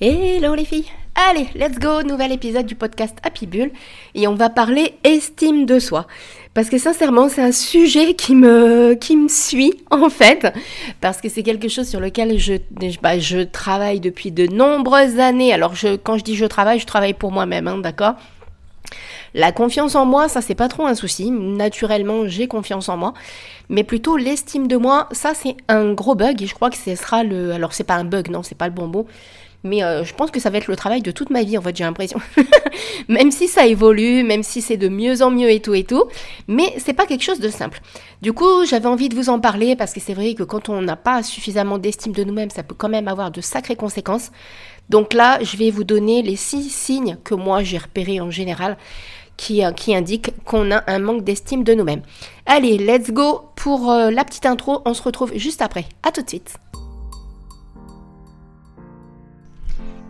Hello les filles Allez, let's go, nouvel épisode du podcast Happy Bull et on va parler estime de soi. Parce que sincèrement, c'est un sujet qui me, qui me suit en fait, parce que c'est quelque chose sur lequel je, bah, je travaille depuis de nombreuses années. Alors je, quand je dis je travaille, je travaille pour moi-même, hein, d'accord? La confiance en moi, ça c'est pas trop un souci. Naturellement, j'ai confiance en moi. Mais plutôt l'estime de moi, ça c'est un gros bug et je crois que ce sera le. Alors c'est pas un bug, non, c'est pas le bon mot. Mais euh, je pense que ça va être le travail de toute ma vie, en fait, j'ai l'impression. même si ça évolue, même si c'est de mieux en mieux et tout et tout. Mais c'est pas quelque chose de simple. Du coup, j'avais envie de vous en parler parce que c'est vrai que quand on n'a pas suffisamment d'estime de nous-mêmes, ça peut quand même avoir de sacrées conséquences. Donc là, je vais vous donner les six signes que moi j'ai repérés en général qui, euh, indiquent qu'on a un manque d'estime de nous-mêmes. Allez, let's go pour euh, la petite intro. On se retrouve juste après. À tout de suite.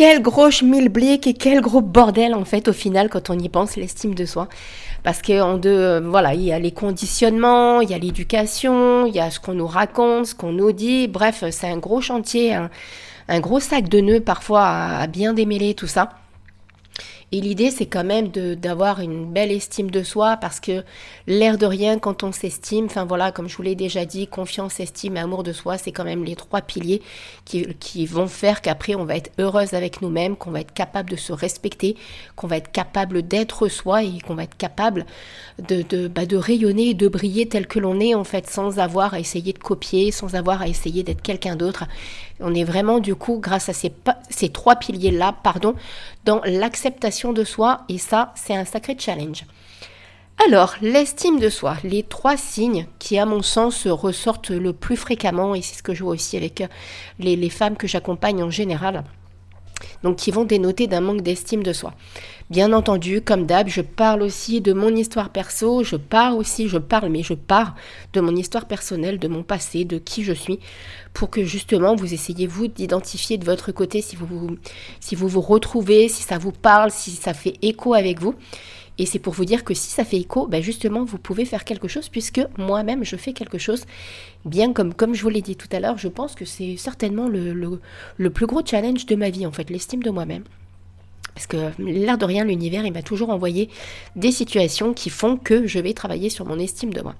Quel gros schmilblick et quel gros bordel en fait au final quand on y pense l'estime de soi. Parce que en deux, voilà, il y a les conditionnements, il y a l'éducation, il y a ce qu'on nous raconte, ce qu'on nous dit. Bref, c'est un gros chantier, un, gros sac de nœuds parfois à bien démêler tout ça. Et l'idée, c'est quand même d'avoir une belle estime de soi parce que l'air de rien, quand on s'estime, enfin voilà, comme je vous l'ai déjà dit, confiance, estime et amour de soi, c'est quand même les trois piliers qui, vont faire qu'après, on va être heureuse avec nous-mêmes, qu'on va être capable de se respecter, qu'on va être capable d'être soi et qu'on va être capable de, de, bah, de rayonner et de briller tel que l'on est, en fait, sans avoir à essayer de copier, sans avoir à essayer d'être quelqu'un d'autre. On est vraiment du coup, grâce à ces, trois piliers-là, pardon, dans l'acceptation de soi et ça, c'est un sacré challenge. Alors, l'estime de soi, les trois signes qui, à mon sens, ressortent le plus fréquemment, et c'est ce que je vois aussi avec les femmes que j'accompagne en général, donc qui vont dénoter d'un manque d'estime de soi. Bien entendu, comme d'hab, je parle aussi de mon histoire perso, je parle aussi, je parle, mais je pars de mon histoire personnelle, de mon passé, de qui je suis, pour que justement vous essayez vous d'identifier de votre côté si si vous vous retrouvez, si ça vous parle, si ça fait écho avec vous. Et c'est pour vous dire que si ça fait écho, ben justement, vous pouvez faire quelque chose puisque moi-même, je fais quelque chose. Bien comme, comme je vous l'ai dit tout à l'heure, je pense que c'est certainement le, le, plus gros challenge de ma vie, en fait, l'estime de moi-même. Parce que l'air de rien, l'univers, il m'a toujours envoyé des situations qui font que je vais travailler sur mon estime de moi.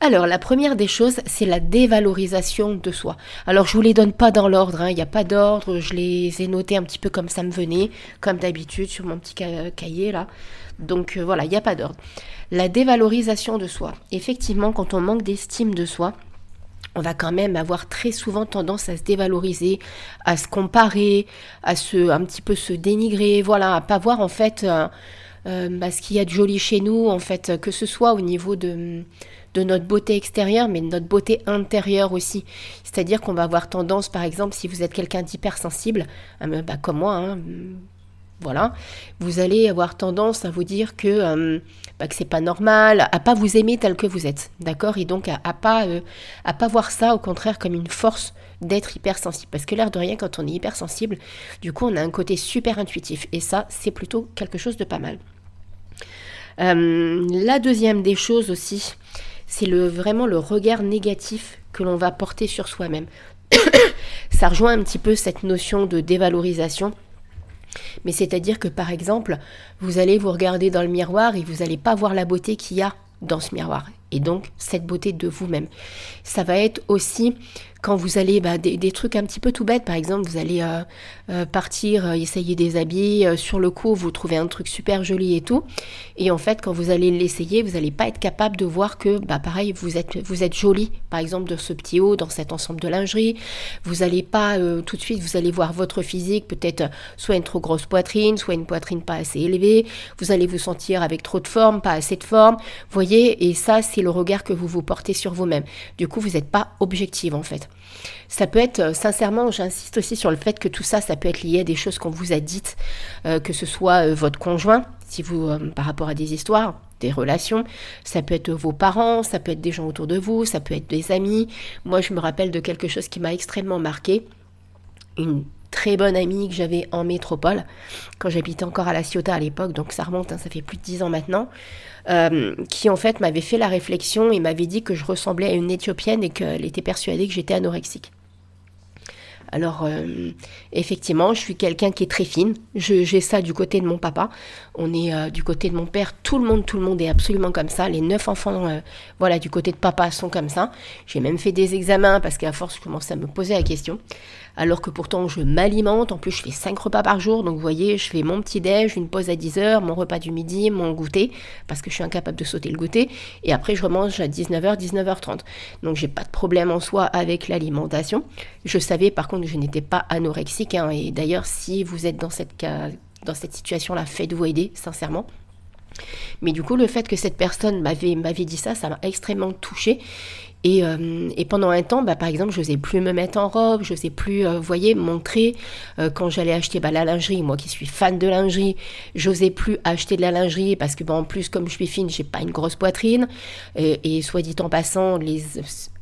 Alors, la première des choses, c'est la dévalorisation de soi. Alors, je vous les donne pas dans l'ordre, hein. il n'y a pas d'ordre, je les ai notés un petit peu comme ça me venait, comme d'habitude sur mon petit cahier là. Donc euh, voilà, il n'y a pas d'ordre. La dévalorisation de soi. Effectivement, quand on manque d'estime de soi, on va quand même avoir très souvent tendance à se dévaloriser, à se comparer, à se un petit peu se dénigrer, voilà, à pas voir en fait euh, euh, bah, ce qu'il y a de joli chez nous, en fait, que ce soit au niveau de, de notre beauté extérieure, mais de notre beauté intérieure aussi. C'est-à-dire qu'on va avoir tendance, par exemple, si vous êtes quelqu'un d'hypersensible, bah, comme moi, hein, voilà, vous allez avoir tendance à vous dire que, euh, bah, que c'est pas normal, à pas vous aimer tel que vous êtes, d'accord? Et donc à, pas euh, à pas voir ça au contraire comme une force d'être hypersensible, parce que l'air de rien, quand on est hypersensible, du coup on a un côté super intuitif, et ça c'est plutôt quelque chose de pas mal. Euh, la deuxième des choses aussi, c'est vraiment le regard négatif que l'on va porter sur soi-même. ça rejoint un petit peu cette notion de dévalorisation mais c'est-à-dire que par exemple, vous allez vous regarder dans le miroir et vous n'allez pas voir la beauté qu'il y a dans ce miroir. Et donc cette beauté de vous-même. Ça va être aussi quand vous allez, bah, des, trucs un petit peu tout bêtes, par exemple, vous allez euh, euh, partir, euh, essayer des habits, sur le coup, vous trouvez un truc super joli et tout, et en fait, quand vous allez l'essayer, vous n'allez pas être capable de voir que, bah, pareil, vous êtes, vous êtes joli, par exemple, de ce petit haut, dans cet ensemble de lingerie, vous n'allez pas tout de suite, vous allez voir votre physique, peut-être soit une trop grosse poitrine, soit une poitrine pas assez élevée, vous allez vous sentir avec trop de forme, pas assez de forme, voyez, et ça, c'est le regard que vous vous portez sur vous-même. Du coup, vous n'êtes pas objective, en fait. Ça peut être, euh, sincèrement, j'insiste aussi sur le fait que tout ça, ça peut être lié à des choses qu'on vous a dites, euh, que ce soit euh, votre conjoint, si vous, par rapport à des histoires, des relations, ça peut être vos parents, ça peut être des gens autour de vous, ça peut être des amis. Moi, je me rappelle de quelque chose qui m'a extrêmement marqué. Une très bonne amie que j'avais en métropole, quand j'habitais encore à La Ciotat à l'époque, donc ça remonte, hein, ça fait plus de dix ans maintenant, qui en fait m'avait fait la réflexion et m'avait dit que je ressemblais à une Éthiopienne et qu'elle était persuadée que j'étais anorexique. Alors, euh, effectivement, je suis quelqu'un qui est très fine. J'ai ça du côté de mon papa. On est euh, du côté de mon père. Tout le monde, tout le monde est absolument comme ça. Les neuf enfants, euh, voilà, du côté de papa sont comme ça. J'ai même fait des examens parce qu'à force, je commençais à me poser la question alors que pourtant je m'alimente. En plus, je fais 5 repas par jour. Donc, vous voyez, je fais mon petit déj, une pause à 10 heures, mon repas du midi, mon goûter, parce que je suis incapable de sauter le goûter. Et après, je remange à 19h, 19h30. Donc, j'ai pas de problème en soi avec l'alimentation. Je savais par contre que je n'étais pas anorexique. Hein. et d'ailleurs, si vous êtes dans cette, dans cette situation-là, faites-vous aider, sincèrement. Mais du coup, le fait que cette personne m'avait, m'avait dit ça, ça m'a extrêmement touchée. Euh, et, pendant un temps, bah, par exemple, je n'osais plus me mettre en robe, je n'osais plus, euh, vous voyez, montrer euh, quand j'allais acheter bah, la lingerie. Moi qui suis fan de lingerie, j'osais plus acheter de la lingerie parce que, bah, en plus, comme je suis fine, j'ai pas une grosse poitrine. Et, soit dit en passant, les,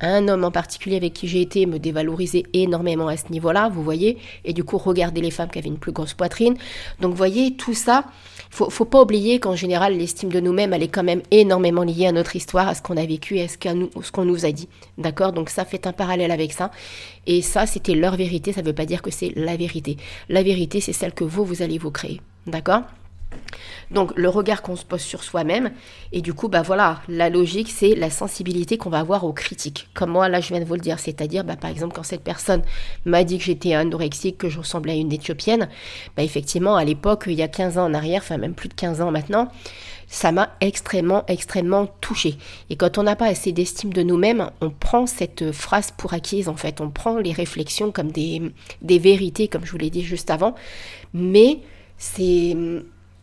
un homme en particulier avec qui j'ai été me dévalorisait énormément à ce niveau-là, vous voyez. Et du coup, regardez les femmes qui avaient une plus grosse poitrine. Donc, vous voyez, tout ça, faut, faut pas oublier qu'en général, l'estime de nous-mêmes, elle est quand même énormément liée à notre histoire, à ce qu'on a vécu, à ce qu'on nous a D'accord Donc ça fait un parallèle avec ça. Et ça, c'était leur vérité, ça ne veut pas dire que c'est la vérité. La vérité, c'est celle que vous, vous allez vous créer. D'accord? Donc le regard qu'on se pose sur soi-même et du coup bah voilà la logique c'est la sensibilité qu'on va avoir aux critiques comme moi là je viens de vous le dire c'est-à-dire bah, par exemple quand cette personne m'a dit que j'étais anorexique que je ressemblais à une éthiopienne bah effectivement à l'époque il y a 15 ans en arrière enfin même plus de 15 ans maintenant ça m'a extrêmement, extrêmement touchée. Et quand on n'a pas assez d'estime de nous-mêmes, on prend cette phrase pour acquise, en fait. On prend les réflexions comme des, des vérités, comme je vous l'ai dit juste avant. Mais c'est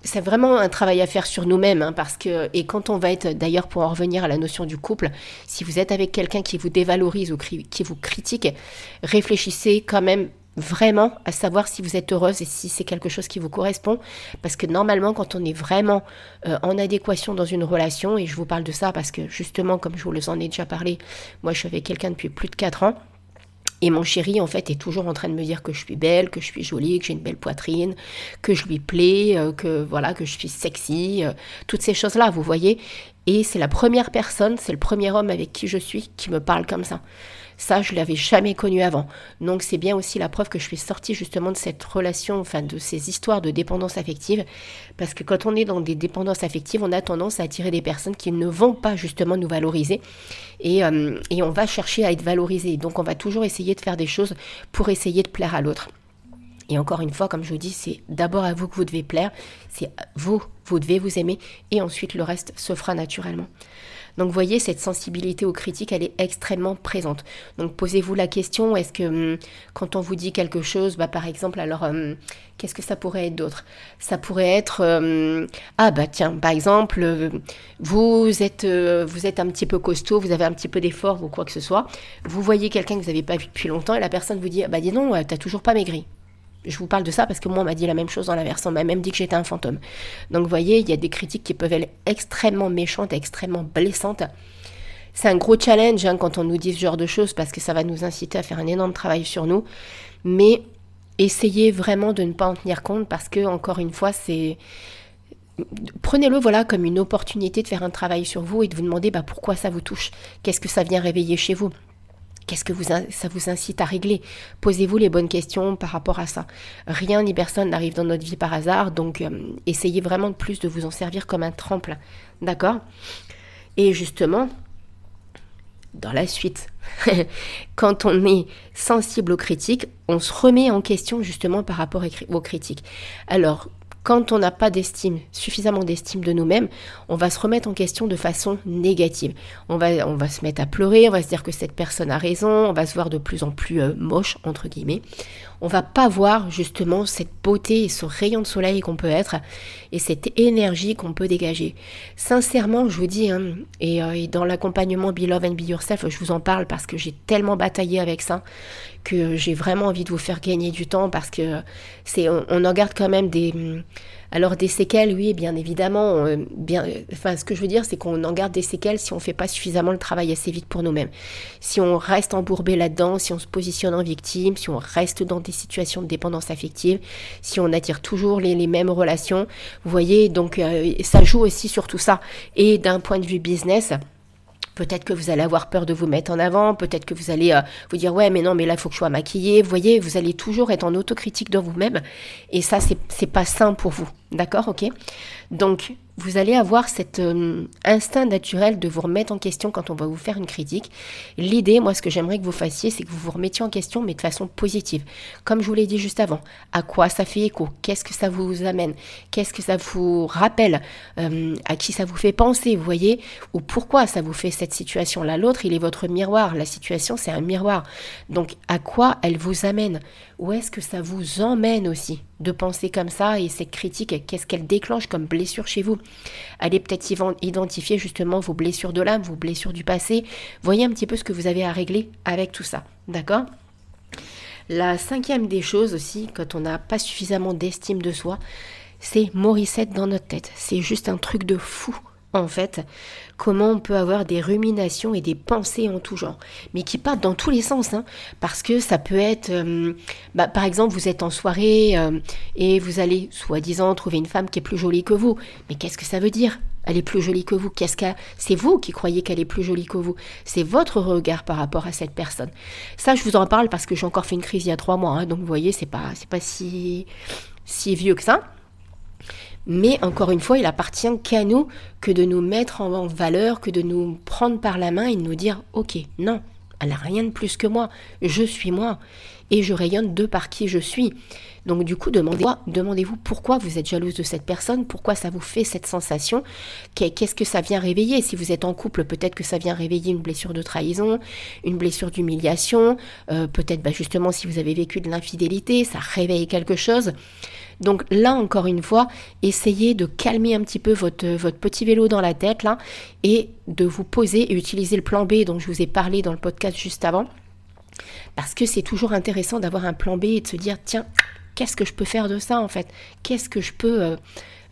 c'est vraiment un travail à faire sur nous-mêmes, hein, parce que, et quand on va être, d'ailleurs, pour en revenir à la notion du couple, si vous êtes avec quelqu'un qui vous dévalorise ou qui vous critique, réfléchissez quand même vraiment à savoir si vous êtes heureuse et si c'est quelque chose qui vous correspond. Parce que normalement, quand on est vraiment euh, en adéquation dans une relation, et je vous parle de ça parce que justement, comme je vous en ai déjà parlé, moi je suis avec quelqu'un depuis plus de 4 ans. Et mon chéri, en fait, est toujours en train de me dire que je suis belle, que je suis jolie, que j'ai une belle poitrine, que je lui plais, euh, que voilà, que je suis sexy, euh, toutes ces choses-là, vous voyez. Et c'est la première personne, c'est le premier homme avec qui je suis qui me parle comme ça. Ça, je l'avais jamais connu avant. Donc c'est bien aussi la preuve que je suis sortie justement de cette relation, enfin de ces histoires de dépendance affective, parce que quand on est dans des dépendances affectives, on a tendance à attirer des personnes qui ne vont pas justement nous valoriser, et, euh, et on va chercher à être valorisé. Donc on va toujours essayer de faire des choses pour essayer de plaire à l'autre. Et encore une fois, comme je vous dis, c'est d'abord à vous que vous devez plaire, c'est vous, vous devez vous aimer, et ensuite le reste se fera naturellement. Donc vous voyez, cette sensibilité aux critiques, elle est extrêmement présente. Donc posez-vous la question, est-ce que hum, quand on vous dit quelque chose, bah, par exemple, alors hum, qu'est-ce que ça pourrait être d'autre? Ça pourrait être, hum, ah bah tiens, par exemple, euh, vous êtes, euh, vous êtes un petit peu costaud, vous avez un petit peu d'effort ou quoi que ce soit, vous voyez quelqu'un que vous n'avez pas vu depuis longtemps et la personne vous dit, bah dis non, t'as toujours pas maigri. Je vous parle de ça parce que moi, on m'a dit la même chose dans la version. On m'a même dit que j'étais un fantôme. Donc, vous voyez, il y a des critiques qui peuvent être extrêmement méchantes, extrêmement blessantes. C'est un gros challenge hein, quand on nous dit ce genre de choses parce que ça va nous inciter à faire un énorme travail sur nous. Mais essayez vraiment de ne pas en tenir compte parce que, encore une fois, c'est. Prenez-le voilà comme une opportunité de faire un travail sur vous et de vous demander bah, pourquoi ça vous touche, qu'est-ce que ça vient réveiller chez vous? Qu'est-ce que vous, ça vous incite à régler? Posez-vous les bonnes questions par rapport à ça. Rien ni personne n'arrive dans notre vie par hasard, donc euh, essayez vraiment de plus de vous en servir comme un tremplin. D'accord? Et justement, dans la suite, quand on est sensible aux critiques, on se remet en question justement par rapport aux critiques. Alors, quand on n'a pas d'estime, suffisamment d'estime de nous-mêmes, on va se remettre en question de façon négative. On va, se mettre à pleurer, on va se dire que cette personne a raison, on va se voir de plus en plus euh, moche, entre guillemets on va pas voir justement cette beauté et ce rayon de soleil qu'on peut être et cette énergie qu'on peut dégager. Sincèrement, je vous dis, hein, euh, et, dans l'accompagnement Be Love and Be Yourself, je vous en parle parce que j'ai tellement bataillé avec ça que j'ai vraiment envie de vous faire gagner du temps parce que c'est, on, en garde quand même des alors des séquelles, oui, bien évidemment. Euh, bien, enfin, ce que je veux dire, c'est qu'on en garde des séquelles si on ne fait pas suffisamment le travail assez vite pour nous-mêmes. Si on reste embourbé là-dedans, si on se positionne en victime, si on reste dans des situations de dépendance affective, si on attire toujours les, mêmes relations, vous voyez, donc euh, ça joue aussi sur tout ça. Et d'un point de vue business, Peut-être que vous allez avoir peur de vous mettre en avant, peut-être que vous allez euh, vous dire ouais mais non mais là il faut que je sois maquillée. Vous voyez, vous allez toujours être en autocritique de vous-même et ça c'est pas sain pour vous. D'accord, ok? Donc vous allez avoir cet euh, instinct naturel de vous remettre en question quand on va vous faire une critique. L'idée, moi, ce que j'aimerais que vous fassiez, c'est que vous vous remettiez en question, mais de façon positive. Comme je vous l'ai dit juste avant, à quoi ça fait écho? Qu'est-ce que ça vous amène? Qu'est-ce que ça vous rappelle? Euh, À qui ça vous fait penser, vous voyez? Ou pourquoi ça vous fait cette situation-là? L'autre, il est votre miroir. La situation, c'est un miroir. Donc, à quoi elle vous amène? Où est-ce que ça vous emmène aussi de penser comme ça et cette critique, qu'est-ce qu'elle déclenche comme blessure chez vous? Allez peut-être identifier justement vos blessures de l'âme, vos blessures du passé. Voyez un petit peu ce que vous avez à régler avec tout ça. D'accord? La cinquième des choses aussi, quand on n'a pas suffisamment d'estime de soi, c'est Morissette dans notre tête. C'est juste un truc de fou en fait, comment on peut avoir des ruminations et des pensées en tout genre, mais qui partent dans tous les sens, hein, parce que ça peut être, euh, bah, par exemple, vous êtes en soirée euh, et vous allez, soi-disant, trouver une femme qui est plus jolie que vous, mais qu'est-ce que ça veut dire? Elle est plus jolie que vous. Qu'est-ce que c'est vous qui croyez qu'elle est plus jolie que vous? C'est votre regard par rapport à cette personne. Ça, je vous en parle parce que j'ai encore fait une crise il y a trois mois, hein, donc vous voyez, c'est pas pas si vieux que ça. Mais encore une fois, il appartient qu'à nous que de nous mettre en valeur, que de nous prendre par la main et de nous dire Ok, non, elle n'a rien de plus que moi, je suis moi et je rayonne de par qui je suis. Donc du coup, demandez-vous demandez pourquoi vous êtes jalouse de cette personne, pourquoi ça vous fait cette sensation, qu'est-ce que ça vient réveiller? Si vous êtes en couple, peut-être que ça vient réveiller une blessure de trahison, une blessure d'humiliation, euh, peut-être bah, justement si vous avez vécu de l'infidélité, ça réveille quelque chose. Donc là, encore une fois, essayez de calmer un petit peu votre, petit vélo dans la tête, là, et de vous poser et utiliser le plan B dont je vous ai parlé dans le podcast juste avant. Parce que c'est toujours intéressant d'avoir un plan B et de se dire, tiens, qu'est-ce que je peux faire de ça en fait? Qu'est-ce que je peux... Euh,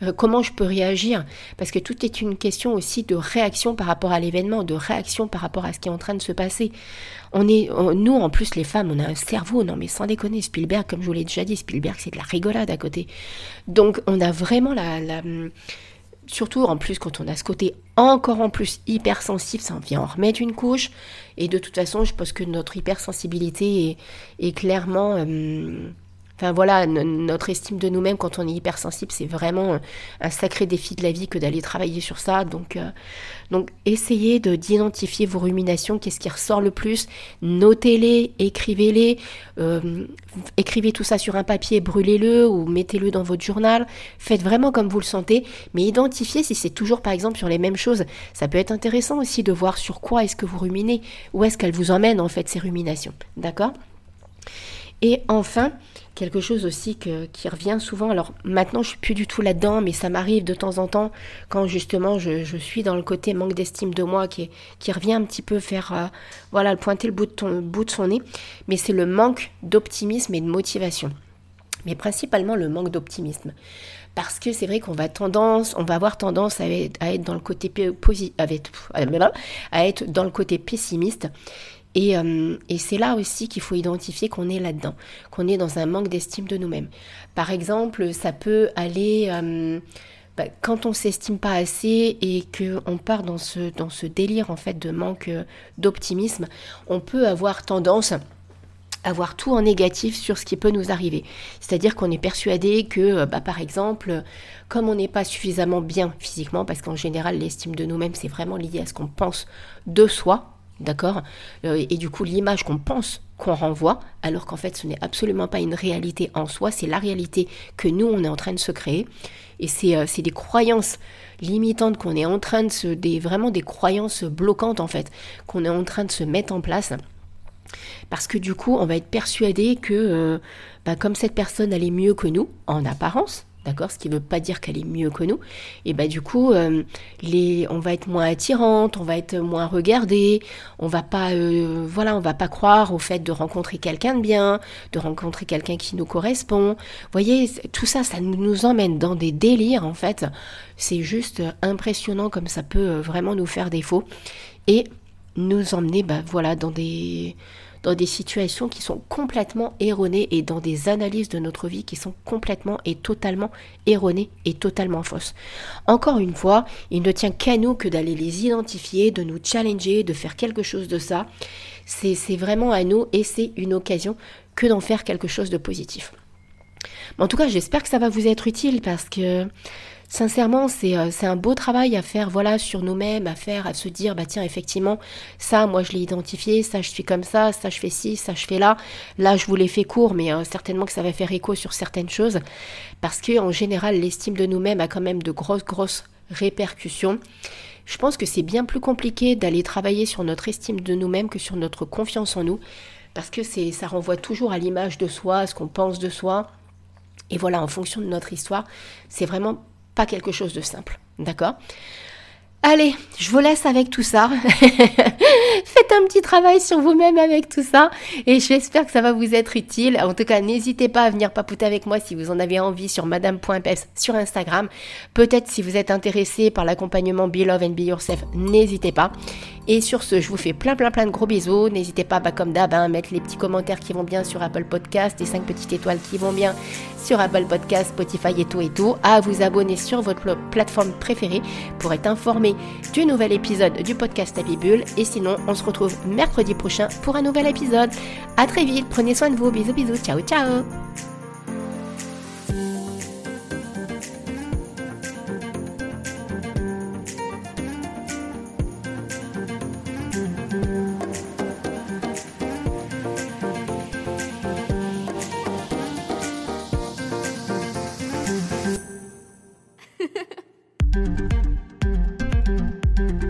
euh, comment je peux réagir? Parce que tout est une question aussi de réaction par rapport à l'événement, de réaction par rapport à ce qui est en train de se passer. On est, nous, en plus, les femmes, on a un cerveau, non mais sans déconner, Spielberg, comme je vous l'ai déjà dit, Spielberg, c'est de la rigolade à côté. Donc, on a vraiment la, surtout en plus quand on a ce côté encore en plus hypersensible, ça vient en remettre une couche. Et de toute façon, je pense que notre hypersensibilité est, clairement... Euh, Enfin voilà, notre estime de nous-mêmes quand on est hypersensible, c'est vraiment un sacré défi de la vie que d'aller travailler sur ça. Donc, euh, donc essayez de d'identifier vos ruminations, qu'est-ce qui ressort le plus, notez-les, écrivez-les, euh, écrivez tout ça sur un papier, brûlez-le ou mettez-le dans votre journal. Faites vraiment comme vous le sentez, mais identifiez si c'est toujours par exemple sur les mêmes choses. Ça peut être intéressant aussi de voir sur quoi est-ce que vous ruminez, où est-ce qu'elles vous emmènent en fait ces ruminations. D'accord? Et enfin, quelque chose aussi qui revient souvent. Alors maintenant, je suis plus du tout là-dedans, mais ça m'arrive de temps en temps quand justement je, suis dans le côté manque d'estime de moi qui, revient un petit peu faire, euh, voilà, pointer le bout de, ton, bout de son nez. Mais c'est le manque d'optimisme et de motivation. Mais principalement le manque d'optimisme. Parce que c'est vrai qu'on va tendance, on va avoir tendance à être dans le côté pessimiste euh, et, c'est là aussi qu'il faut identifier qu'on est là-dedans, qu'on est dans un manque d'estime de nous-mêmes. Par exemple, ça peut aller euh, bah, quand on s'estime pas assez et qu'on part dans ce, dans ce délire en fait de manque euh, d'optimisme, on peut avoir tendance à voir tout en négatif sur ce qui peut nous arriver. C'est-à-dire qu'on est persuadé que, bah, par exemple, comme on n'est pas suffisamment bien physiquement, parce qu'en général l'estime de nous-mêmes c'est vraiment lié à ce qu'on pense de soi, d'accord? Euh, Et du coup, l'image qu'on pense qu'on renvoie, alors qu'en fait, ce n'est absolument pas une réalité en soi, c'est la réalité que nous, on est en train de se créer. Et c'est euh, des croyances limitantes qu'on est en train de se... Des, vraiment des croyances bloquantes, en fait, qu'on est en train de se mettre en place. Parce que du coup, on va être persuadé que euh, bah, comme cette personne, elle est mieux que nous, en apparence, D'accord Ce qui ne veut pas dire qu'elle est mieux que nous. Et bah du coup, euh, on va être moins attirante, on va être moins regardée, on va pas, euh, voilà, on va pas croire au fait de rencontrer quelqu'un de bien, de rencontrer quelqu'un qui nous correspond. Voyez, tout ça, ça nous emmène dans des délires en fait. C'est juste impressionnant comme ça peut euh, vraiment nous faire défaut et nous emmener, bah voilà, dans des dans des situations qui sont complètement erronées et dans des analyses de notre vie qui sont complètement et totalement erronées et totalement fausses. Encore une fois, il ne tient qu'à nous que d'aller les identifier, de nous challenger, de faire quelque chose de ça. C'est vraiment à nous et c'est une occasion que d'en faire quelque chose de positif. En tout cas, j'espère que ça va vous être utile parce que sincèrement, euh, c'est un beau travail à faire voilà sur nous-mêmes, à faire, à se dire bah tiens effectivement ça, moi je l'ai identifié, ça je suis comme ça, ça je fais ci, ça je fais là. Là je vous l'ai fait court, mais euh, certainement que ça va faire écho sur certaines choses parce que en général l'estime de nous-mêmes a quand même de grosses grosses répercussions. Je pense que c'est bien plus compliqué d'aller travailler sur notre estime de nous-mêmes que sur notre confiance en nous parce que ça renvoie toujours à l'image de soi, à ce qu'on pense de soi. Et voilà, en fonction de notre histoire, c'est vraiment pas quelque chose de simple. D'accord? Allez, je vous laisse avec tout ça. Faites un petit travail sur vous-même avec tout ça et j'espère que ça va vous être utile. En tout cas, n'hésitez pas à venir papoter avec moi si vous en avez envie sur madame.peps sur Instagram. Peut-être si vous êtes intéressé par l'accompagnement Be Love and Be Yourself, n'hésitez pas. Et sur ce, je vous fais plein plein plein de gros bisous. N'hésitez pas, bah, comme d'hab, à hein, mettre les petits commentaires qui vont bien sur Apple Podcast, les 5 petites étoiles qui vont bien sur Apple Podcast, Spotify et tout et tout. À vous abonner sur votre plateforme préférée pour être informé du nouvel épisode du podcast Happy Bull. Et sinon, on se retrouve mercredi prochain pour un nouvel épisode. À très vite, prenez soin de vous. Bisous bisous, ciao ciao